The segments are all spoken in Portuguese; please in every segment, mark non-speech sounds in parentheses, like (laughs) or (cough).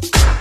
Bye.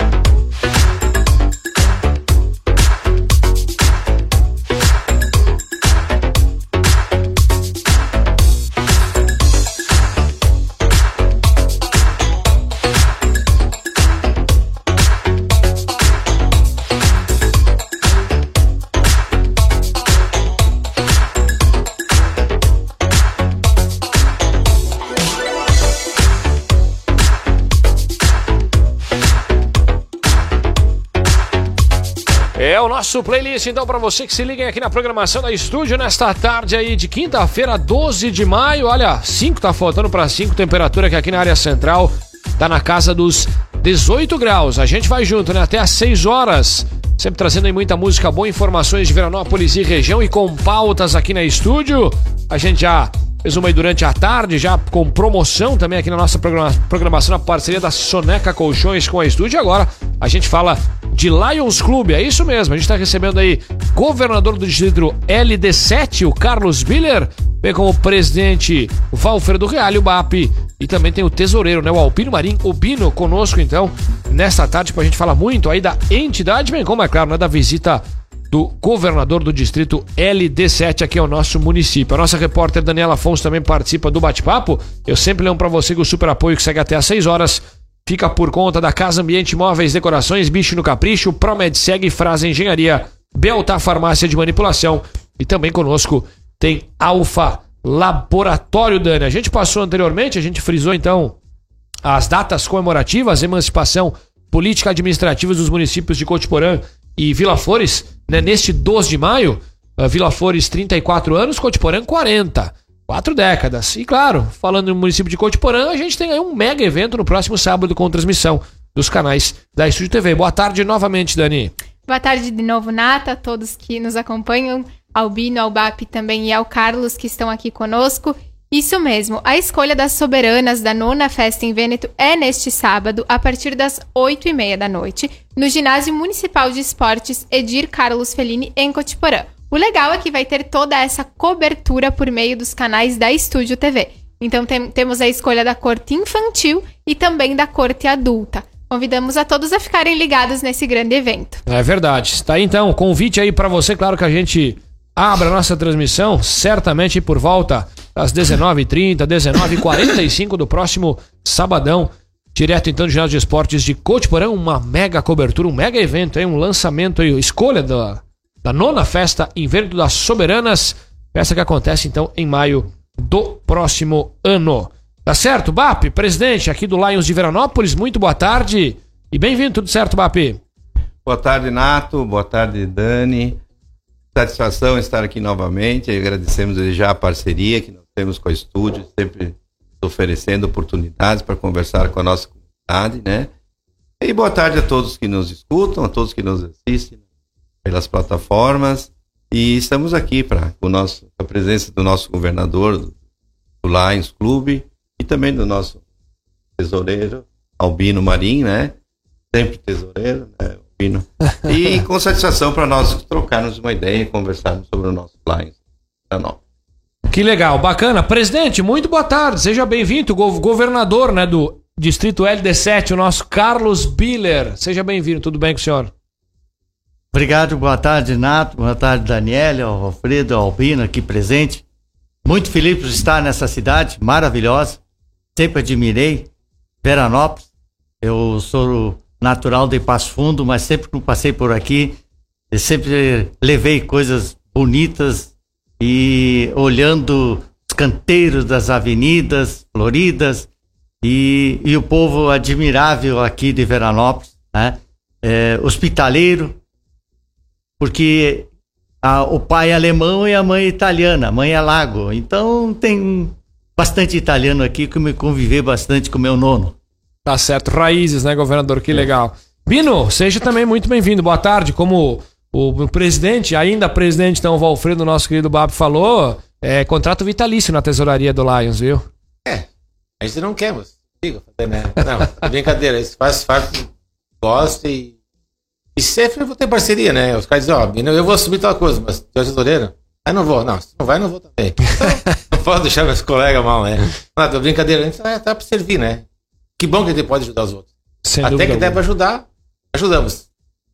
Nosso playlist, então, para você que se liguem aqui na programação da estúdio nesta tarde aí de quinta-feira, 12 de maio. Olha, 5 tá faltando para 5, temperatura que aqui na área central tá na casa dos 18 graus. A gente vai junto, né? Até às 6 horas. Sempre trazendo aí muita música boa, informações de Veranópolis e região e com pautas aqui na estúdio. A gente já fez uma aí durante a tarde, já com promoção também aqui na nossa programa programação, na parceria da Soneca Colchões com a estúdio. Agora a gente fala de Lions Clube. É isso mesmo, a gente está recebendo aí governador do distrito LD7, o Carlos Biller, vem como presidente o Valfredo Real, o BAP, e também tem o tesoureiro, né, o Alpino Marim, o Bino, conosco então, nesta tarde, para a gente falar muito aí da entidade, bem como é claro, né, da visita do governador do distrito LD7 aqui ao nosso município. A nossa repórter Daniela Afonso também participa do bate-papo. Eu sempre lembro para você que o super apoio que segue até às 6 horas fica por conta da Casa Ambiente Móveis Decorações, Bicho no Capricho, Promed Seg, Frase Engenharia, Belta Farmácia de Manipulação e também conosco tem Alfa Laboratório Dani. A gente passou anteriormente, a gente frisou então as datas comemorativas, emancipação política administrativa dos municípios de Cotiporã e Vila Flores, né? Neste 12 de maio, Vila Flores 34 anos, Cotiporã 40. Quatro décadas. E claro, falando no município de Cotiporã, a gente tem aí um mega evento no próximo sábado com transmissão dos canais da Estúdio TV. Boa tarde novamente, Dani. Boa tarde de novo, Nata, a todos que nos acompanham, ao Bino, ao BAP também e ao Carlos que estão aqui conosco. Isso mesmo, a escolha das soberanas da nona festa em Vêneto é neste sábado, a partir das oito e meia da noite, no Ginásio Municipal de Esportes Edir Carlos Fellini, em Cotiporã. O legal é que vai ter toda essa cobertura por meio dos canais da Estúdio TV. Então tem, temos a escolha da corte infantil e também da corte adulta. Convidamos a todos a ficarem ligados nesse grande evento. É verdade. Está aí então, convite aí para você, claro que a gente abre a nossa transmissão, certamente por volta das 19h30, 19h45 do próximo sabadão. Direto então do Ginásio de Esportes de Cotiporão, uma mega cobertura, um mega evento, um lançamento aí, escolha da da nona festa Inverno das Soberanas, festa que acontece então em maio do próximo ano. Tá certo, BAP, presidente aqui do Lions de Veranópolis, muito boa tarde e bem-vindo, tudo certo, BAP? Boa tarde, Nato, boa tarde, Dani. Satisfação estar aqui novamente, agradecemos já a parceria que nós temos com a estúdio, sempre oferecendo oportunidades para conversar com a nossa comunidade, né? E boa tarde a todos que nos escutam, a todos que nos assistem pelas plataformas e estamos aqui para com a presença do nosso governador do, do Lions Clube e também do nosso tesoureiro Albino Marim, né? Sempre tesoureiro, né? Albino. E (laughs) com satisfação para nós trocarmos uma ideia e conversarmos sobre o nosso Lions Que legal, bacana. Presidente, muito boa tarde. Seja bem-vindo, governador, né, do Distrito LD7, o nosso Carlos Biller. Seja bem-vindo. Tudo bem com o senhor? Obrigado, boa tarde, Nato, boa tarde, Daniela, Alfredo, Albino aqui presente. Muito feliz por estar nessa cidade maravilhosa. Sempre admirei Veranópolis. Eu sou natural de Passo Fundo, mas sempre que passei por aqui, sempre levei coisas bonitas e olhando os canteiros das avenidas floridas e, e o povo admirável aqui de Veranópolis, né? É, hospitaleiro, porque a, o pai é alemão e a mãe é italiana, a mãe é Lago. Então tem bastante italiano aqui que me conviver bastante com meu nono. Tá certo, raízes, né, governador? Que é. legal. Bino, seja também muito bem-vindo. Boa tarde. Como o, presidente, ainda presidente, então, o Valfredo, nosso querido Bab, falou, é contrato vitalício na tesouraria do Lions, viu? É, a gente não quer, mas diga, né? Não, (laughs) brincadeira, isso faz parte, gosta e e sempre vou ter parceria, né? Os caras dizem, ó, eu vou assumir tal coisa, mas tu é tesoureiro? Aí não vou. Não, se não vai, não vou também. Então, (laughs) não posso deixar meus colegas mal, né? Não, brincadeira, a gente tá, tá pra servir, né? Que bom que a gente pode ajudar os outros. Sem Até que der alguma. pra ajudar, ajudamos.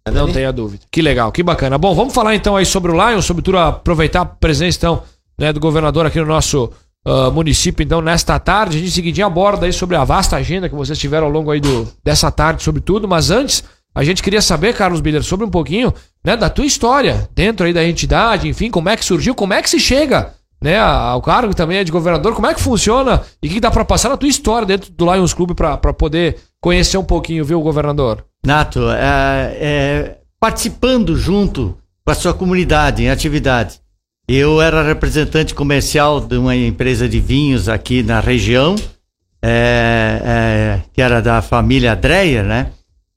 Né, Não tenha dúvida. Que legal, que bacana. Bom, vamos falar então aí sobre o Lions, sobre tudo, aproveitar a presença então, né, do governador aqui no nosso ah, município, então, nesta tarde. A gente em seguidinho aborda aí sobre a vasta agenda que vocês tiveram ao longo aí do, dessa tarde, sobre tudo. Mas antes, a gente queria saber, Carlos Biller, sobre um pouquinho né, da tua história dentro aí da entidade, enfim, como é que surgiu, como é que se chega né, ao cargo também é de governador, como é que funciona e o que dá pra passar na tua história dentro do Lions Clube pra poder conhecer um pouquinho, viu, governador? Nato, é, é, participando junto com a sua comunidade em atividades. Eu era representante comercial de uma empresa de vinhos aqui na região, é, é, que era da família Dreyer, né?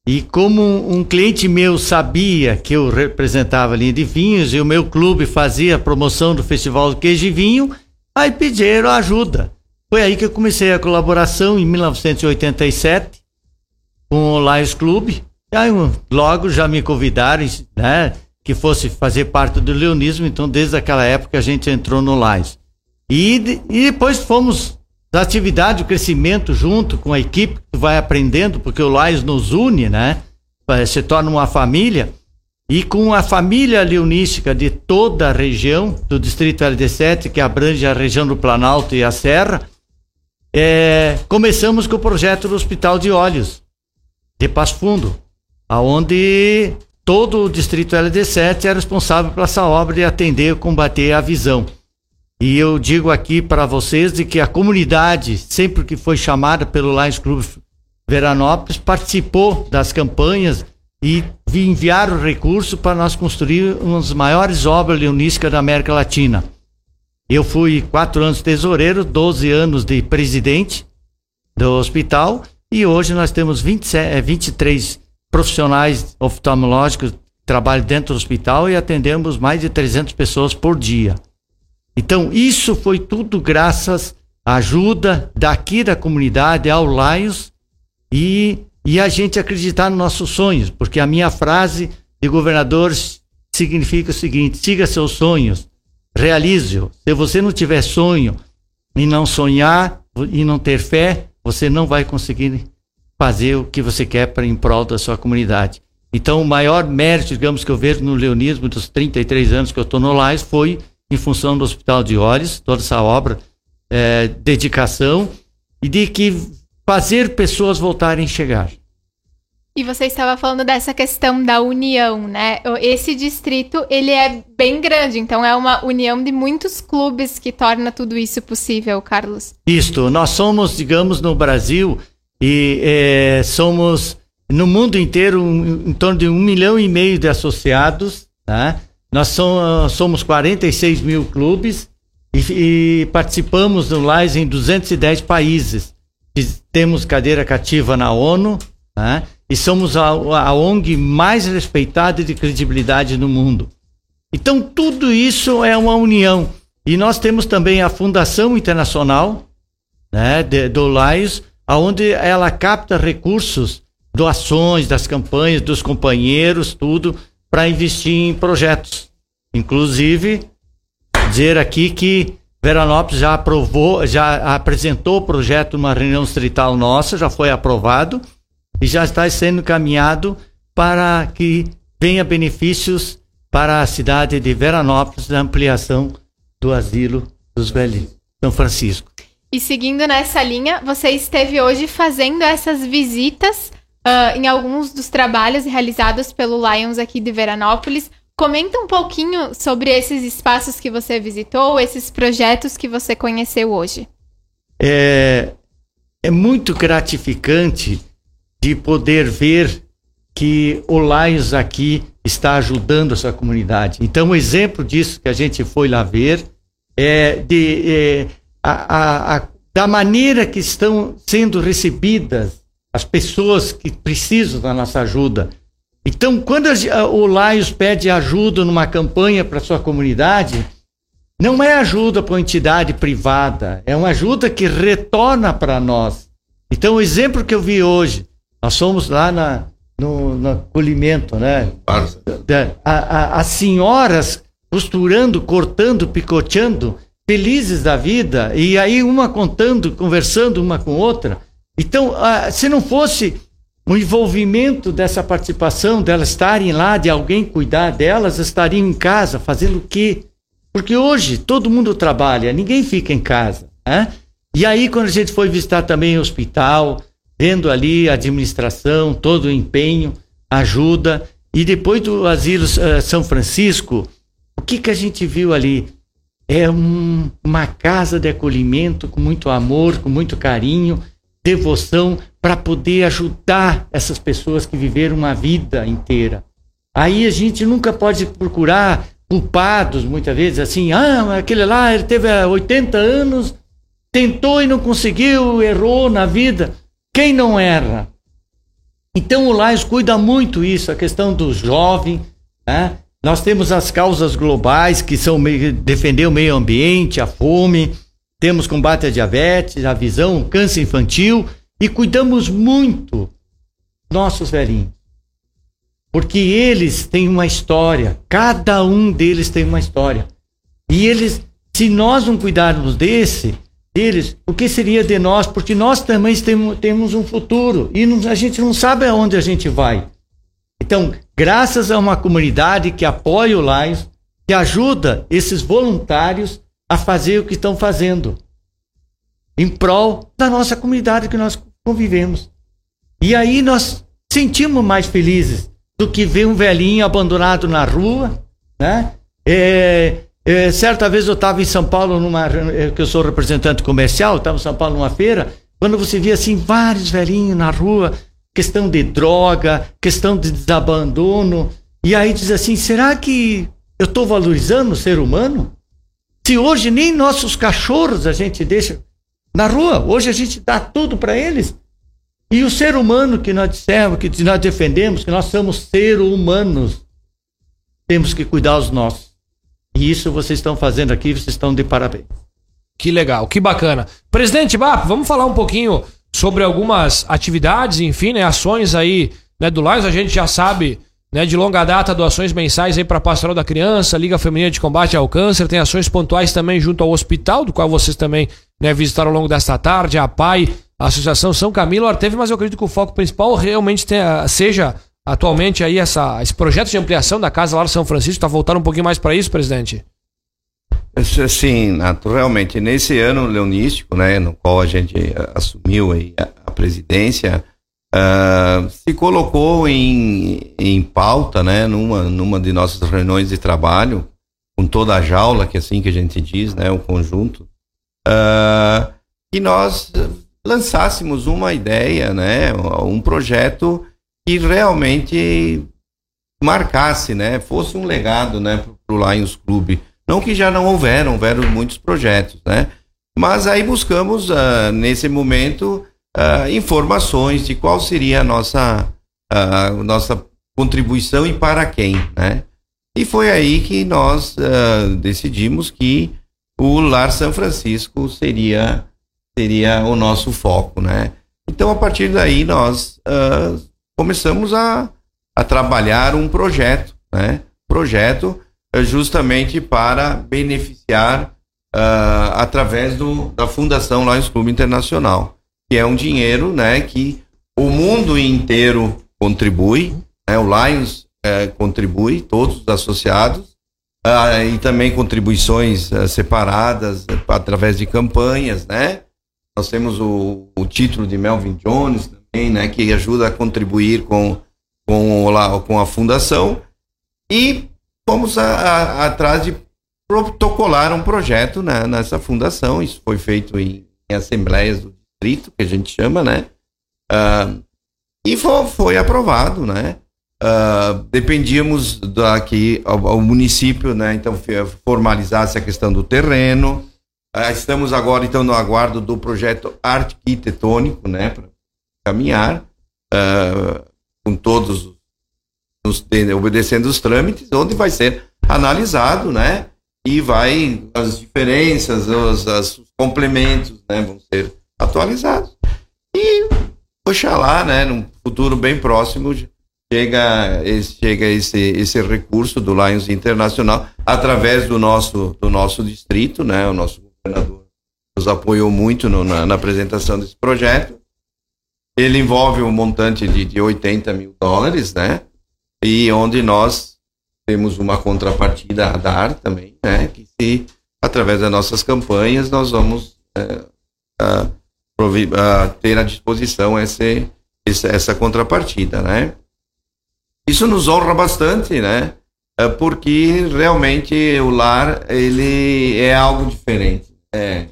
E como um cliente meu sabia que eu representava a linha de vinhos e o meu clube fazia a promoção do Festival do Queijo e Vinho, aí pediram ajuda. Foi aí que eu comecei a colaboração em 1987 com o Lions Club. E aí, logo já me convidaram, né, que fosse fazer parte do leonismo. Então, desde aquela época a gente entrou no Lions. E, e depois fomos da atividade, o crescimento junto com a equipe que vai aprendendo, porque o Lions nos une, né? Se torna uma família. E com a família leonística de toda a região, do Distrito LD7, que abrange a região do Planalto e a Serra, eh, começamos com o projeto do Hospital de Olhos de Passo Fundo, aonde todo o distrito LD7 é responsável por essa obra de atender e combater a visão. E eu digo aqui para vocês de que a comunidade, sempre que foi chamada pelo Lions Club Veranópolis, participou das campanhas e vi- enviaram recursos para nós construir uma das maiores obras leonísticas da América Latina. Eu fui quatro anos tesoureiro, 12 anos de presidente do hospital e hoje nós temos 27, eh, 23 profissionais oftalmológicos que trabalham dentro do hospital e atendemos mais de 300 pessoas por dia. Então, isso foi tudo graças à ajuda daqui da comunidade, ao Lions, e, e a gente acreditar nos nossos sonhos, porque a minha frase de governador significa o seguinte: siga seus sonhos, realize-o. Se você não tiver sonho e não sonhar e não ter fé, você não vai conseguir fazer o que você quer para em prol da sua comunidade. Então, o maior mérito, digamos, que eu vejo no leonismo dos 33 anos que eu estou no Lais foi em função do Hospital de Olhos, toda essa obra, eh, dedicação e de que fazer pessoas voltarem a chegar. E você estava falando dessa questão da união, né? Esse distrito, ele é bem grande, então é uma união de muitos clubes que torna tudo isso possível, Carlos. Isto, nós somos, digamos, no Brasil e eh, somos no mundo inteiro um, em torno de um milhão e meio de associados, tá? Nós som- somos 46 mil clubes e, e participamos do LAIS em 210 países. Temos cadeira cativa na ONU, tá? E somos a, a ONG mais respeitada e de credibilidade no mundo. Então, tudo isso é uma união. E nós temos também a Fundação Internacional, né, de, do Lions, onde ela capta recursos, doações das campanhas, dos companheiros, tudo, para investir em projetos. Inclusive, dizer aqui que Veranópolis já aprovou, já apresentou o projeto numa reunião distrital nossa, já foi aprovado e já está sendo encaminhado para que venha benefícios para a cidade de Veranópolis da ampliação do asilo dos velhinhos, São Francisco. E seguindo nessa linha, você esteve hoje fazendo essas visitas ah, em alguns dos trabalhos realizados pelo Lions aqui de Veranópolis. Comenta um pouquinho sobre esses espaços que você visitou, esses projetos que você conheceu hoje. É, é muito gratificante de poder ver que o Lions aqui está ajudando a sua comunidade. Então, um exemplo disso que a gente foi lá ver é, de, é, a, a, a, da maneira que estão sendo recebidas as pessoas que precisam da nossa ajuda. Então, quando a, o Lions pede ajuda numa campanha para sua comunidade, não é ajuda para uma entidade privada, é uma ajuda que retorna para nós. Então, o exemplo que eu vi hoje, nós fomos lá na, no, no acolhimento, né? Da- a- a- as senhoras costurando, cortando, picoteando, felizes da vida, e aí uma contando, conversando uma com outra. Então, ah, se não fosse o envolvimento dessa participação, delas estarem lá, de alguém cuidar delas, estariam em casa, fazendo o quê? Porque hoje todo mundo trabalha, ninguém fica em casa. Né? E aí, quando a gente foi visitar também o hospital, vendo ali a administração, todo o empenho, ajuda, e depois do asilo uh, São Francisco, o que, que a gente viu ali? É um, uma casa de acolhimento com muito amor, com muito carinho, devoção, para poder ajudar essas pessoas que viveram uma vida inteira. Aí a gente nunca pode procurar culpados, muitas vezes, assim, ah, aquele lá, ele teve 80 anos, tentou e não conseguiu, errou na vida. Quem não erra? Então o Lais cuida muito isso, a questão do jovem, né? Nós temos as causas globais, que são defender o meio ambiente, a fome, temos combate à diabetes, a visão, câncer infantil e cuidamos muito nossos velhinhos. Porque eles têm uma história, cada um deles tem uma história. E eles, se nós não cuidarmos desse, deles, o que seria de nós? Porque nós também temos, temos um futuro e não, a gente não sabe aonde a gente vai. Então, graças a uma comunidade que apoia o Lions, que ajuda esses voluntários a fazer o que estão fazendo em prol da nossa comunidade que nós convivemos. E aí nós sentimos mais felizes do que ver um velhinho abandonado na rua, né? É, é, certa vez eu estava em São Paulo, numa, é, que eu sou representante comercial, estava em São Paulo numa feira, quando você via assim vários velhinhos na rua, questão de droga, questão de desabandono, e aí diz assim: será que eu estou valorizando o ser humano? Se hoje nem nossos cachorros a gente deixa na rua, hoje a gente dá tudo para eles. E o ser humano que nós dissemos, que nós defendemos, que nós somos seres humanos, temos que cuidar os nossos. E isso vocês estão fazendo aqui, vocês estão de parabéns. Que legal, que bacana. Presidente Bap, vamos falar um pouquinho sobre algumas atividades, enfim, né, ações aí, né, do Lions, a gente já sabe, né, de longa data, doações mensais aí para a Pastoral da Criança, Liga Feminina de Combate ao Câncer, tem ações pontuais também junto ao hospital, do qual vocês também, né, visitaram ao longo desta tarde, a PAI, a Associação São Camilo Arteve, mas eu acredito que o foco principal realmente tenha, seja atualmente aí essa, esse projeto de ampliação da Casa Lar São Francisco, está voltando um pouquinho mais para isso, presidente? Sim, realmente, nesse ano leonístico, né, no qual a gente eh, assumiu aí a presidência, uh, se colocou em, em pauta, né, numa, numa de nossas reuniões de trabalho, com toda a jaula, que é assim que a gente diz, né, o conjunto, uh, que nós lançássemos uma ideia, né, um projeto que realmente marcasse, né, fosse um legado, né, para o Lions Clube. Não que já não houveram, houveram muitos projetos, né, mas aí buscamos uh, nesse momento uh, informações de qual seria a nossa uh, nossa contribuição e para quem, né? E foi aí que nós decidimos que o Lar São Francisco seria seria o nosso foco, né? Então a partir daí nós uh, começamos a, a trabalhar um projeto, né? Projeto justamente para beneficiar uh, através do, da Fundação Lions Clube Internacional, que é um dinheiro, né? Que o mundo inteiro contribui, né? O Lions uh, contribui, todos os associados, uh, e também contribuições eh, separadas através de campanhas, né? Nós temos o, o título de Melvin Jones, também, né, que ajuda a contribuir com, com, lá, com a fundação. E fomos atrás de protocolar um projeto né, nessa fundação. Isso foi feito em, em, assembleias do distrito, que a gente chama, né? Uh, e foi, foi, aprovado, né? Uh, dependíamos daqui ao, município, né? Então formalizasse a questão do terreno. Uh, estamos agora então no aguardo do projeto arquitetônico, né? caminhar uh, com todos os, obedecendo os trâmites, onde vai ser analisado, né? E vai as diferenças, os, os complementos, né? Vão ser atualizados. E oxalá, né? Num futuro bem próximo chega esse, chega esse, esse recurso do Lions Internacional através do nosso do nosso distrito, né? O nosso governador nos apoiou muito no, na, na apresentação desse projeto ele envolve um montante de, de 80 mil dólares, né? E onde nós temos uma contrapartida a dar também, né? Que se, através das nossas campanhas, nós vamos é, ter à disposição esse, essa contrapartida, né? Isso nos honra bastante, né? É porque realmente o lar, ele é algo diferente. É,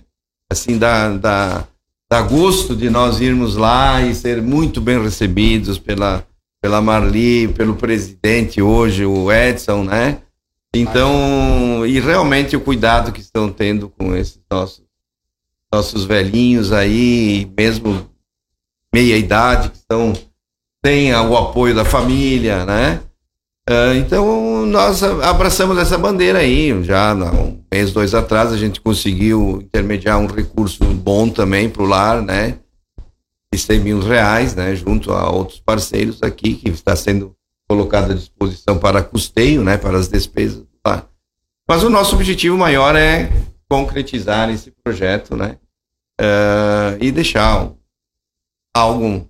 assim, dá, dá, dá gosto de nós irmos lá e ser muito bem recebidos pela, pela Marli, pelo presidente hoje, o Edson, né? Então, e realmente o cuidado que estão tendo com esses nossos, nossos velhinhos aí, mesmo meia idade, que estão, têm o apoio da família, né? Uh, então, nós abraçamos essa bandeira aí. Já um mês, dois atrás, a gente conseguiu intermediar um recurso bom também para o lar, né? De 100 mil reais, né? Junto a outros parceiros aqui, que está sendo colocado à disposição para custeio, né? Para as despesas do lar. Mas o nosso objetivo maior é concretizar esse projeto, né? Uh, e deixar algo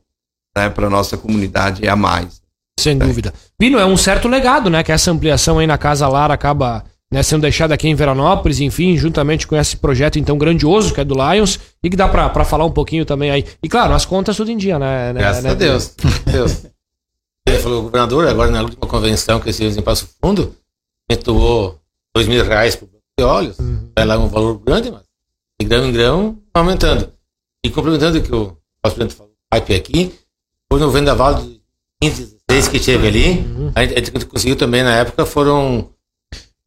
né, para a nossa comunidade a mais. Sem dúvida. Pino, é um certo legado, né? Que essa ampliação aí na Casa Lar acaba né, sendo deixada aqui em Veranópolis, enfim, juntamente com esse projeto então grandioso que é do Lions e que dá para falar um pouquinho também aí. E claro, as contas tudo em dia, né? né Graças né, a Deus. Deus. Ele falou, governador, agora na última convenção que esse em Passo Fundo, doou dois mil reais para o olhos, uhum. é lá um valor grande, mas de grão em grão aumentando. E complementando o que o presidente falou, pipe aqui, foi no vendaval de 15, seis que teve ali. Uhum. A, gente, a gente conseguiu também na época foram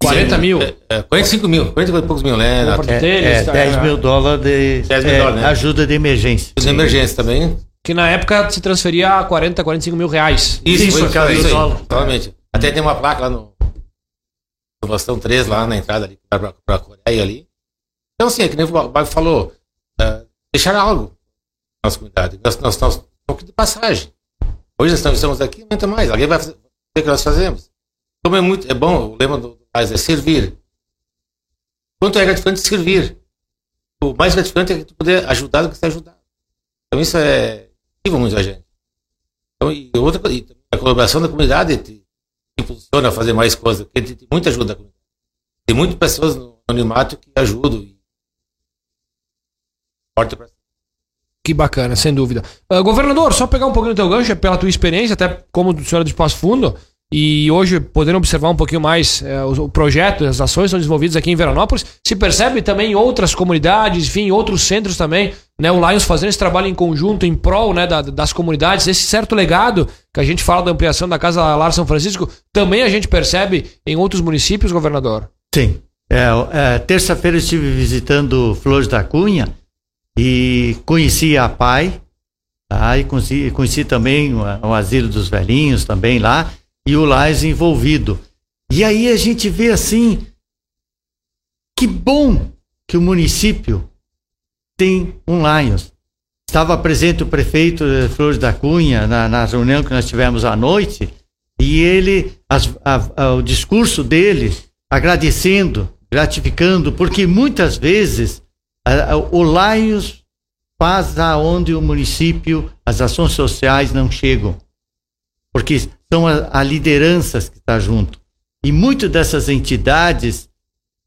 40 mil? É, é, 45 mil, 40 e poucos mil, né? É, é, 10 mil dólares de 10 mil é, dólares, né? ajuda de emergência. De emergência também. Que na época se transferia a 40, 45 mil reais. Isso, isso, isso, aí, isso aí, totalmente. Até tem uma placa lá no Bastão 3, lá na entrada ali, pra, pra Coreia ali. Então, assim, é que nem o Bago falou, uh, deixar algo na nossa comunidade. Nós, nós um pouco de passagem. Hoje nós estamos aqui, aumenta mais. Alguém vai fazer o que nós fazemos. Como é muito, é bom, o lema do Paz é servir. Quanto é gratificante servir? O mais gratificante é tu poder ajudar do que ser ajudado. Então isso é motiva muito a gente. Então, e outra e a colaboração da comunidade impulsiona a fazer mais coisas, porque tem muita ajuda. Tem muitas pessoas no anonimato que ajudam. Que bacana, sem dúvida. Uh, governador, só pegar um pouquinho do teu gancho, pela tua experiência, até como senhora de Passo Fundo, e hoje podendo observar um pouquinho mais uh, o, o, projeto, as ações são desenvolvidas aqui em Veranópolis, se percebe também em outras comunidades, enfim, em outros centros também, né, o Lions fazendo esse trabalho em conjunto, em prol né, da, das comunidades, esse certo legado que a gente fala da ampliação da Casa Lar São Francisco, também a gente percebe em outros municípios, governador? Sim. É, é, Terça-feira estive visitando Flores da Cunha, e conheci a PAI, tá? e conheci, conheci também o, o, Asilo dos Velhinhos também lá, e o Lais envolvido. E aí a gente vê assim, que bom que o município tem um Lions. Estava presente o prefeito Flores da Cunha na, na reunião que nós tivemos à noite, e ele, as, a, a, o discurso dele, agradecendo, gratificando, porque muitas vezes o Lions faz aonde o município, as ações sociais não chegam. Porque são a, a lideranças que está junto. E muitas dessas entidades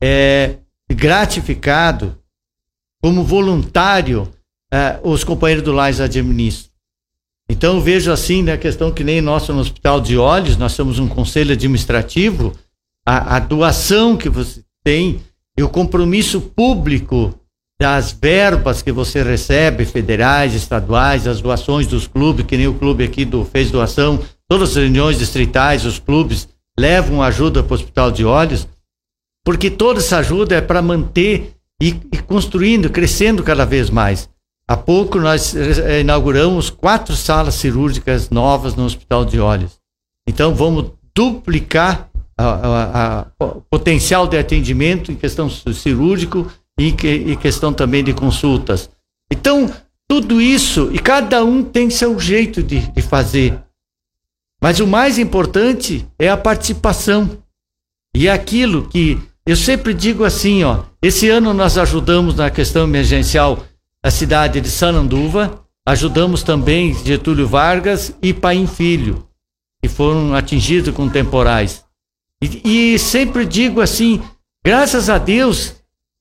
é gratificado como voluntário é, os companheiros do Lais administram. Então eu vejo assim na né, questão que nem nosso no Hospital de Olhos, nós temos um conselho administrativo, a, a doação que você tem e o compromisso público das verbas que você recebe, federais, estaduais, as doações dos clubes, que nem o clube aqui do fez doação, todas as reuniões distritais, os clubes levam ajuda para o Hospital de Olhos, porque toda essa ajuda é para manter e, e, construindo, crescendo cada vez mais. Há pouco nós eh, inauguramos quatro salas cirúrgicas novas no Hospital de Olhos. Então vamos duplicar o potencial de atendimento em questão cirúrgico e, que, questão também de consultas. Então, tudo isso, e cada um tem seu jeito de, de fazer. Mas o mais importante é a participação. E é aquilo que eu sempre digo assim, ó, esse ano nós ajudamos na questão emergencial a cidade de Sananduva, ajudamos também Getúlio Vargas e Paim Filho, que foram atingidos com temporais. E, e sempre digo assim, graças a Deus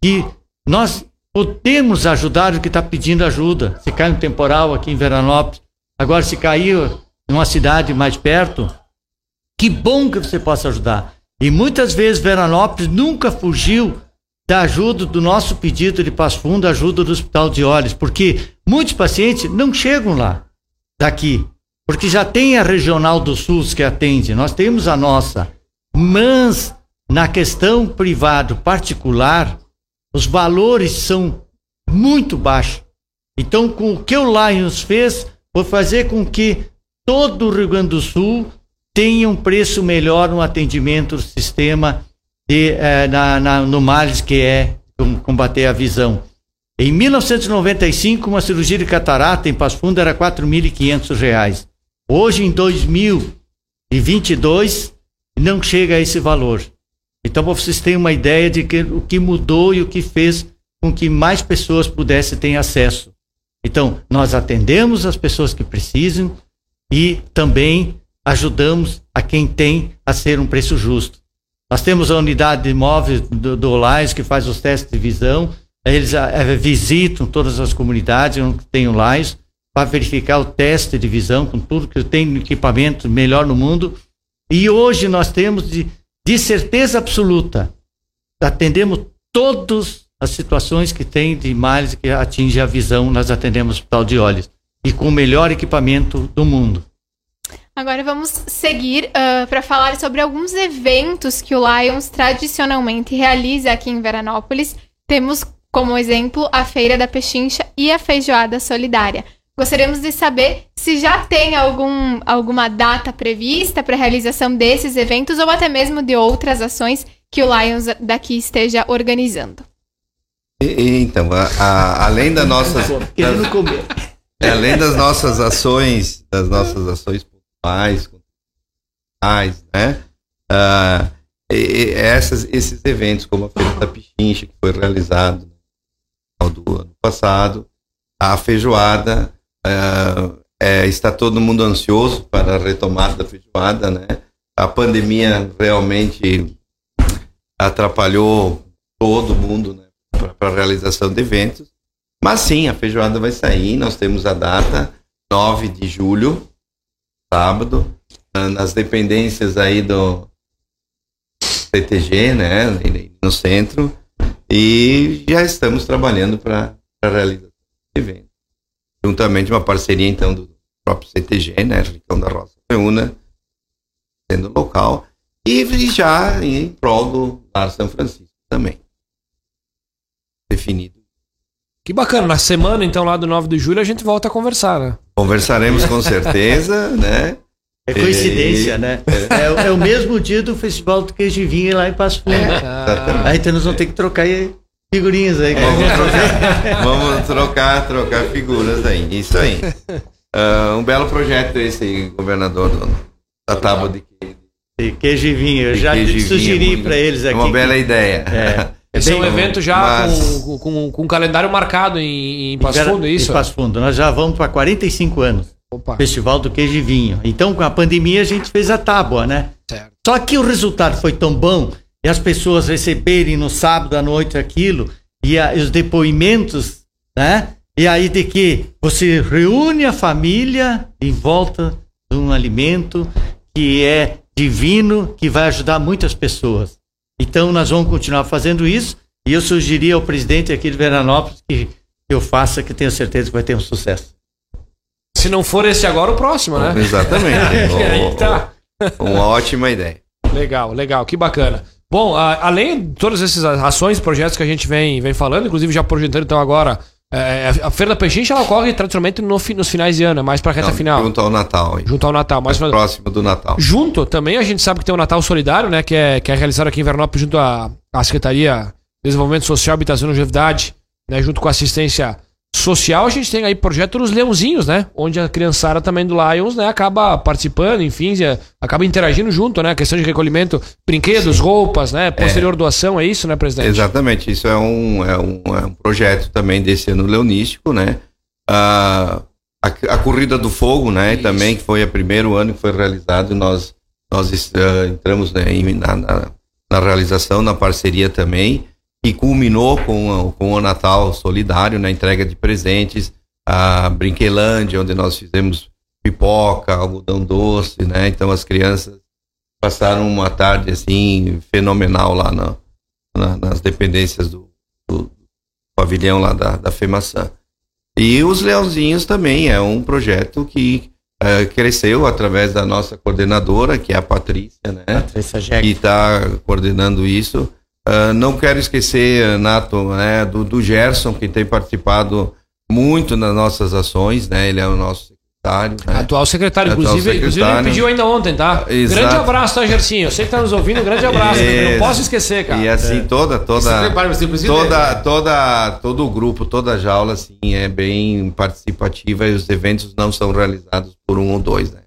que nós podemos ajudar o que está pedindo ajuda. Se cai um temporal aqui em Veranópolis, agora se caiu em uma cidade mais perto, que bom que você possa ajudar. E muitas vezes Veranópolis nunca fugiu da ajuda do nosso pedido de Passo Fundo, ajuda do Hospital de Olhos, porque muitos pacientes não chegam lá daqui, porque já tem a regional do SUS que atende, nós temos a nossa. Mas na questão privado particular, os valores são muito baixos. Então, com o que o Lions fez, foi fazer com que todo o Rio Grande do Sul tenha um preço melhor no atendimento do sistema de, eh, na, na, no MALES, que é combater a visão. Em 1995, uma cirurgia de catarata em Passo Fundo era R$ 4.500. Hoje, em 2022, não chega a esse valor. Então, vocês terem uma ideia de que, o que mudou e o que fez com que mais pessoas pudessem ter acesso. Então, nós atendemos as pessoas que precisam e também ajudamos a quem tem a ser um preço justo. Nós temos a unidade de imóveis do, do Lais que faz os testes de visão. Eles é, visitam todas as comunidades onde tem o Lais para verificar o teste de visão com tudo que tem equipamento melhor no mundo. E hoje nós temos de de certeza absoluta, atendemos todas as situações que tem de males que atinge a visão, nós atendemos o Hospital de Olhos. E com o melhor equipamento do mundo. Agora vamos seguir uh, para falar sobre alguns eventos que o Lions tradicionalmente realiza aqui em Veranópolis. Temos como exemplo a Feira da Pechincha e a Feijoada Solidária. Gostaríamos de saber se já tem algum, alguma data prevista para a realização desses eventos ou até mesmo de outras ações que o Lions daqui esteja organizando. E, então, a, a, além das nossas. (laughs) Das, além das nossas ações, das nossas ações pontuais, né? Uh, e, essas, esses eventos, como a Feira da Pichincha, que foi realizado no final do ano passado, a feijoada é, é, está todo mundo ansioso para a retomada da feijoada, né? A pandemia realmente atrapalhou todo mundo né, para a realização de eventos. Mas sim, a feijoada vai sair. Nós temos a data 9 de julho, sábado, nas dependências aí do CTG, né, no centro. E já estamos trabalhando para a realização do evento juntamente uma parceria então do próprio CTG, né, Ricão da Roça Reúna, sendo local, e já em prol do Lar São Francisco também. Definido. Que bacana, na semana então lá do 9 de julho a gente volta a conversar, né? Conversaremos com certeza, (laughs) né? É coincidência, e... né? É. É, é, o mesmo dia do Festival do Queijo e Vinho lá em Passo Fundo. É. Aí então nós vamos ter que trocar figurinhas aí. Vamos trocar, (laughs) vamos trocar, trocar figuras aí. Isso aí. Uh, um belo projeto esse aí, governador do, da tábua de queijo. De queijo e vinho. Eu já sugeri para eles aqui. Uma bela ideia. É. (laughs) Esse é um evento já Mas... com, com, com, um calendário marcado em, em Passo Fundo, é isso? Em Passo Fundo. Nós já vamos para 45 anos. Opa. Festival do Queijo e Vinho. Então, com a pandemia, a gente fez a tábua, né? Certo. Só que o resultado foi tão bom e as pessoas receberem no sábado à noite aquilo e, a, e os depoimentos, né? E aí de que você reúne a família em volta de um alimento que é divino, que vai ajudar muitas pessoas. Então nós vamos continuar fazendo isso e eu sugeri ao presidente aqui de Veranópolis que eu faça, que tenho certeza que vai ter um sucesso. Se não for esse agora, o próximo, né? Exatamente. (laughs) oh, tá. Uma ótima ideia. Legal, legal, que bacana. Bom, a, além de todas essas ações, projetos que a gente vem, vem falando, inclusive já projetando então agora. É, a Feira da Pechincha ela ocorre tradicionalmente no, nos finais de ano, é mais pra reta Não, final. Junto ao Natal. Hein? Junto ao Natal. Mais, mais próximo do Natal. Junto também a gente sabe que tem o Natal Solidário, né? Que é, que é realizado aqui em Vernópolis junto à, à Secretaria de Desenvolvimento Social, Habitação e Longevidade, né? Junto com a assistência social, a gente tem aí projeto dos Leãozinhos, né? Onde a criançada também do Lions, né, acaba participando, enfim, acaba interagindo junto, né? A questão de recolhimento, brinquedos, Sim. roupas, né? Posterior é, doação, é isso, né, presidente? Exatamente, isso é um, é um, é um projeto também desse ano leonístico, né? Uh, a, a Corrida do Fogo, né? Isso. Também, que foi o primeiro ano que foi realizado, nós, nós eh, entramos né, na, na, na realização, na parceria também, e culminou com, o- com o Natal Solidário, na entrega de presentes, a Brinquelândia, onde nós fizemos pipoca, algodão doce, né? Então as crianças passaram uma tarde assim fenomenal lá na, na- nas dependências do, do pavilhão lá da, da FEMAÇã. E os Leãozinhos também é um projeto que eh, cresceu através da nossa coordenadora, que é a Patrícia, né? Patrícia que Jeck. está coordenando isso. Ah, não quero esquecer, Nato, né, do, do Gerson, que tem participado muito nas nossas ações, né? Ele é o nosso secretário. Né? Atual secretário, Atual inclusive, inclusive ele secretário. pediu ainda ontem, tá? Exato. Grande abraço, tá, Gercinho? Você que tá nos ouvindo, um grande abraço. Isso. Não posso esquecer, cara. E assim, toda, Se toda, prepara presidente, toda, né? toda, todo o grupo, toda a jaula, assim, é bem participativa e os eventos não são realizados por um ou dois, né?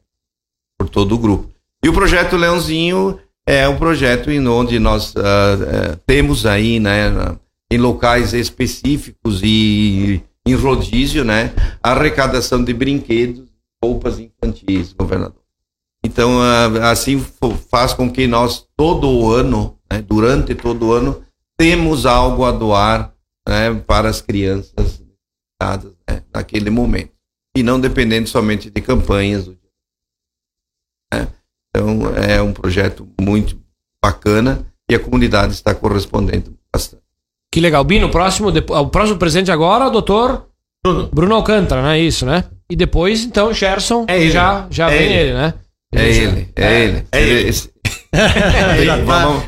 Por todo o grupo. E o projeto Leãozinho é um projeto em onde nós eh, temos aí, né, em locais específicos e em rodízio, né, arrecadação de brinquedos, roupas infantis, governador. Então, ah, assim faz com que nós, todo ano, né, durante todo ano, temos algo a doar né, para as crianças né, naquele momento. E não dependendo somente de campanhas. Né? Então, é um projeto muito bacana e a comunidade está correspondendo bastante. Que legal. Bino, o próximo, o próximo presidente agora é o doutor Bruno. Bruno Alcântara, não é isso, né? E depois, então, Gerson, É ele. já, já É vem ele. ele, né? É ele, é ele. é ele. Esse- (laughs) Tem- vamos-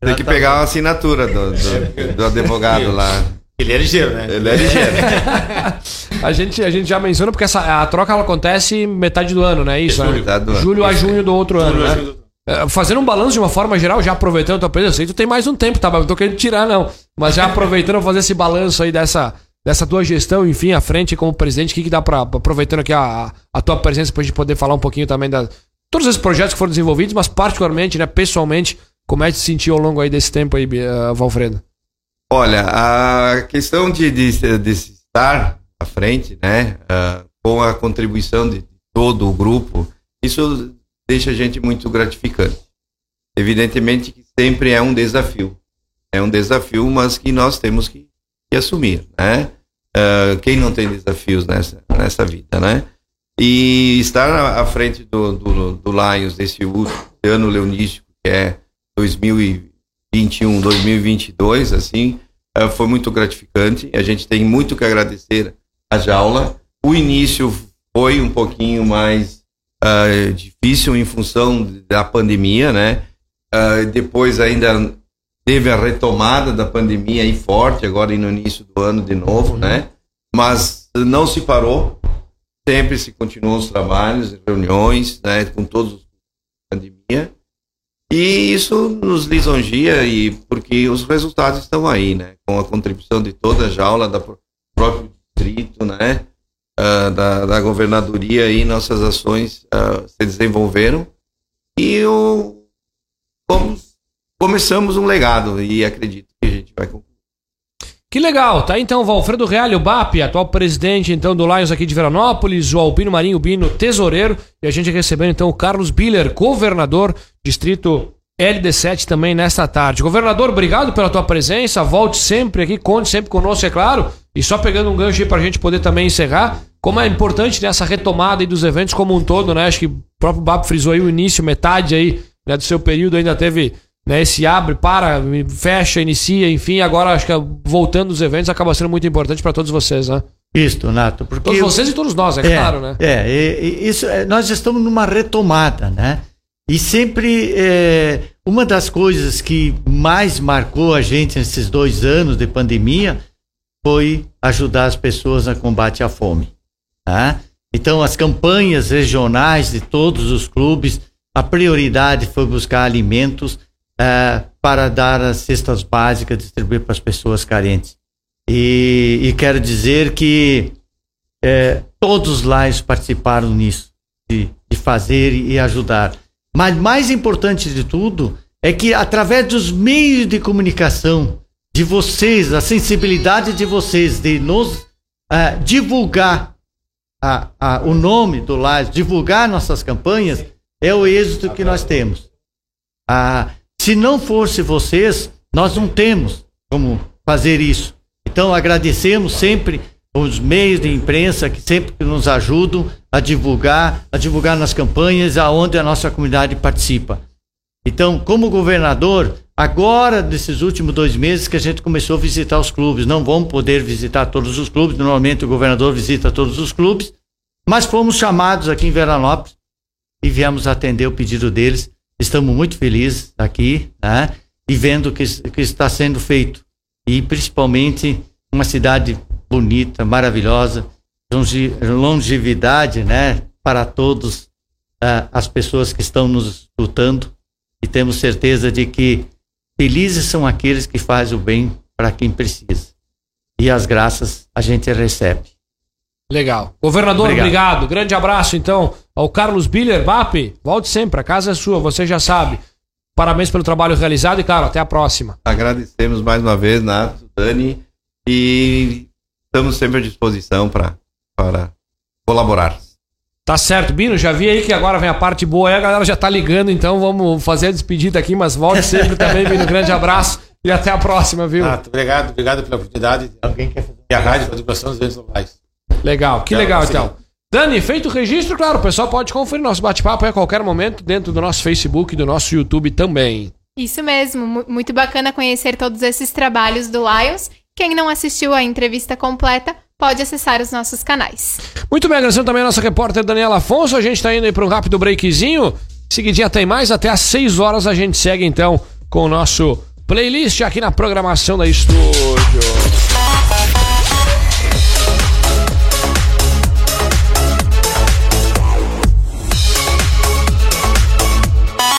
tem que pegar a assinatura do, do- do advogado lá. (laughs) Ele é ligeiro, né? Ele é ligeiro. (laughs) A gente, a gente já menciona porque essa, a troca ela acontece metade do ano, né? Isso, Julho. né? Metade do ano. Julho a aí. junho do outro ano, Julho a né? junho do- É, Fazendo um balanço de uma forma geral, já aproveitando a tua presença, que tu tem mais um tempo, tá? Mas não tô querendo tirar, não. Mas já aproveitando vou fazer esse balanço aí dessa, dessa tua gestão, enfim, à frente como presidente, o que, que dá pra. Aproveitando aqui a, a tua presença pra gente poder falar um pouquinho também da. Todos esses projetos que foram desenvolvidos, mas particularmente, né, pessoalmente, como é que se sentiu ao longo aí desse tempo aí, uh, Valfredo? Olha, a questão de, de, de estar à frente, né, ah, com a contribuição de todo o grupo, isso deixa a gente muito gratificante. Evidentemente que sempre é um desafio. É um desafio, mas que nós temos que, que assumir, né? Ah, quem não tem desafios nessa, nessa vida, né? E estar à- frente do, do, do Lions desse ano leonístico, que é 2021, 2022, assim, eh, foi muito gratificante. A gente tem muito que agradecer a Jaula. O início foi um pouquinho mais ah, difícil em função da pandemia, né? Ah, depois ainda teve a retomada da pandemia aí forte, agora no início do ano de novo, né? Mas não se parou, sempre se continuam os trabalhos, reuniões, né? Com todos os pandemia. E isso nos lisonjia e porque os resultados estão aí, né? Com a contribuição de toda a jaula, da próprio distrito, né? Ah, da, da governadoria aí, nossas ações ah, se desenvolveram e o, fomos- começamos um legado e acredito que a gente vai concluir. Que legal, tá então Valfredo Reale, o BAP, atual presidente então do Lions aqui de Veranópolis, o Albino Marinho Bino, tesoureiro, e a gente recebendo então o Carlos Biller, governador, distrito LD7 também nesta tarde. Governador, obrigado pela tua presença, volte sempre aqui, conte sempre conosco, é claro, e só pegando um gancho aí pra gente poder também encerrar, como é importante nessa retomada aí dos eventos como um todo, né? Acho que o próprio BAP frisou aí o início, metade aí né, do seu período ainda teve né, esse abre, para, fecha, inicia, enfim, agora acho que voltando os eventos acaba sendo muito importante para todos vocês, né? Isso, Nato. Porque Todos vocês e todos nós, é, claro, né? É, e- e isso, é, nós estamos numa retomada, né? E sempre é, uma das coisas que mais marcou a gente nesses dois anos de pandemia foi ajudar as pessoas a combate à fome. Tá? Então, as campanhas regionais de todos os clubes, a prioridade foi buscar alimentos eh, para dar as cestas básicas, distribuir para as pessoas carentes. E, e quero dizer que eh, todos lá participaram nisso, de, de fazer e ajudar. Mas mais importante de tudo é que através dos meios de comunicação de vocês, a sensibilidade de vocês de nos ah, divulgar a, a, o nome do Lions, divulgar nossas campanhas, é o êxito que nós temos. Ah, se não fosse vocês, nós não temos como fazer isso. Então agradecemos sempre os meios de imprensa que sempre nos ajudam a divulgar, a divulgar nas campanhas aonde a nossa comunidade participa. Então, como governador, agora desses últimos dois meses que a gente começou a visitar os clubes, não vamos poder visitar todos os clubes. Normalmente o governador visita todos os clubes, mas fomos chamados aqui em Veranópolis e viemos atender o pedido deles. Estamos muito felizes aqui, né? E vendo que, que está sendo feito. E principalmente uma cidade bonita, maravilhosa, longevidade, né? Para todos uh, as pessoas que estão nos escutando. E temos certeza de que felizes são aqueles que fazem o bem para quem precisa. E as graças a gente recebe. Legal. Governador, obrigado. obrigado. Grande abraço, então, ao Carlos Biller. BAP, volte sempre, a casa é sua, você já sabe. Parabéns pelo trabalho realizado e, claro, até a próxima. Agradecemos mais uma vez, Nato, Dani, e estamos sempre à disposição para colaborar. Tá certo, Bino, já vi aí que agora vem a parte boa aí, a galera já tá ligando, então vamos fazer a despedida aqui, mas volte (laughs) sempre também, Bino. Grande abraço e até a próxima, viu? Ah, obrigado, obrigado pela oportunidade. Alguém quer fazer? E a rádio, a divulgação dos eventos locais. Legal, que legal então. Dani, feito o registro, claro, o pessoal pode conferir nosso bate-papo a qualquer momento dentro do nosso Facebook e do nosso YouTube também. Isso mesmo, muito bacana conhecer todos esses trabalhos do Lions. Quem não assistiu a entrevista completa, pode acessar os nossos canais. Muito bem, agradecendo também a nossa repórter Daniela Afonso. A gente está indo para um rápido breakzinho. Seguidinha tem mais, até às 6 horas a gente segue então com o nosso playlist aqui na programação da Estúdio.